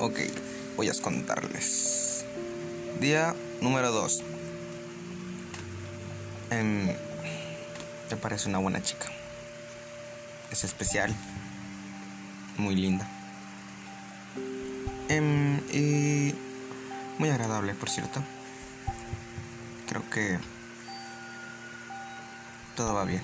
Ok, voy a contarles. Día número 2. Em, me parece una buena chica. Es especial. Muy linda. Em, y muy agradable, por cierto. Creo que todo va bien.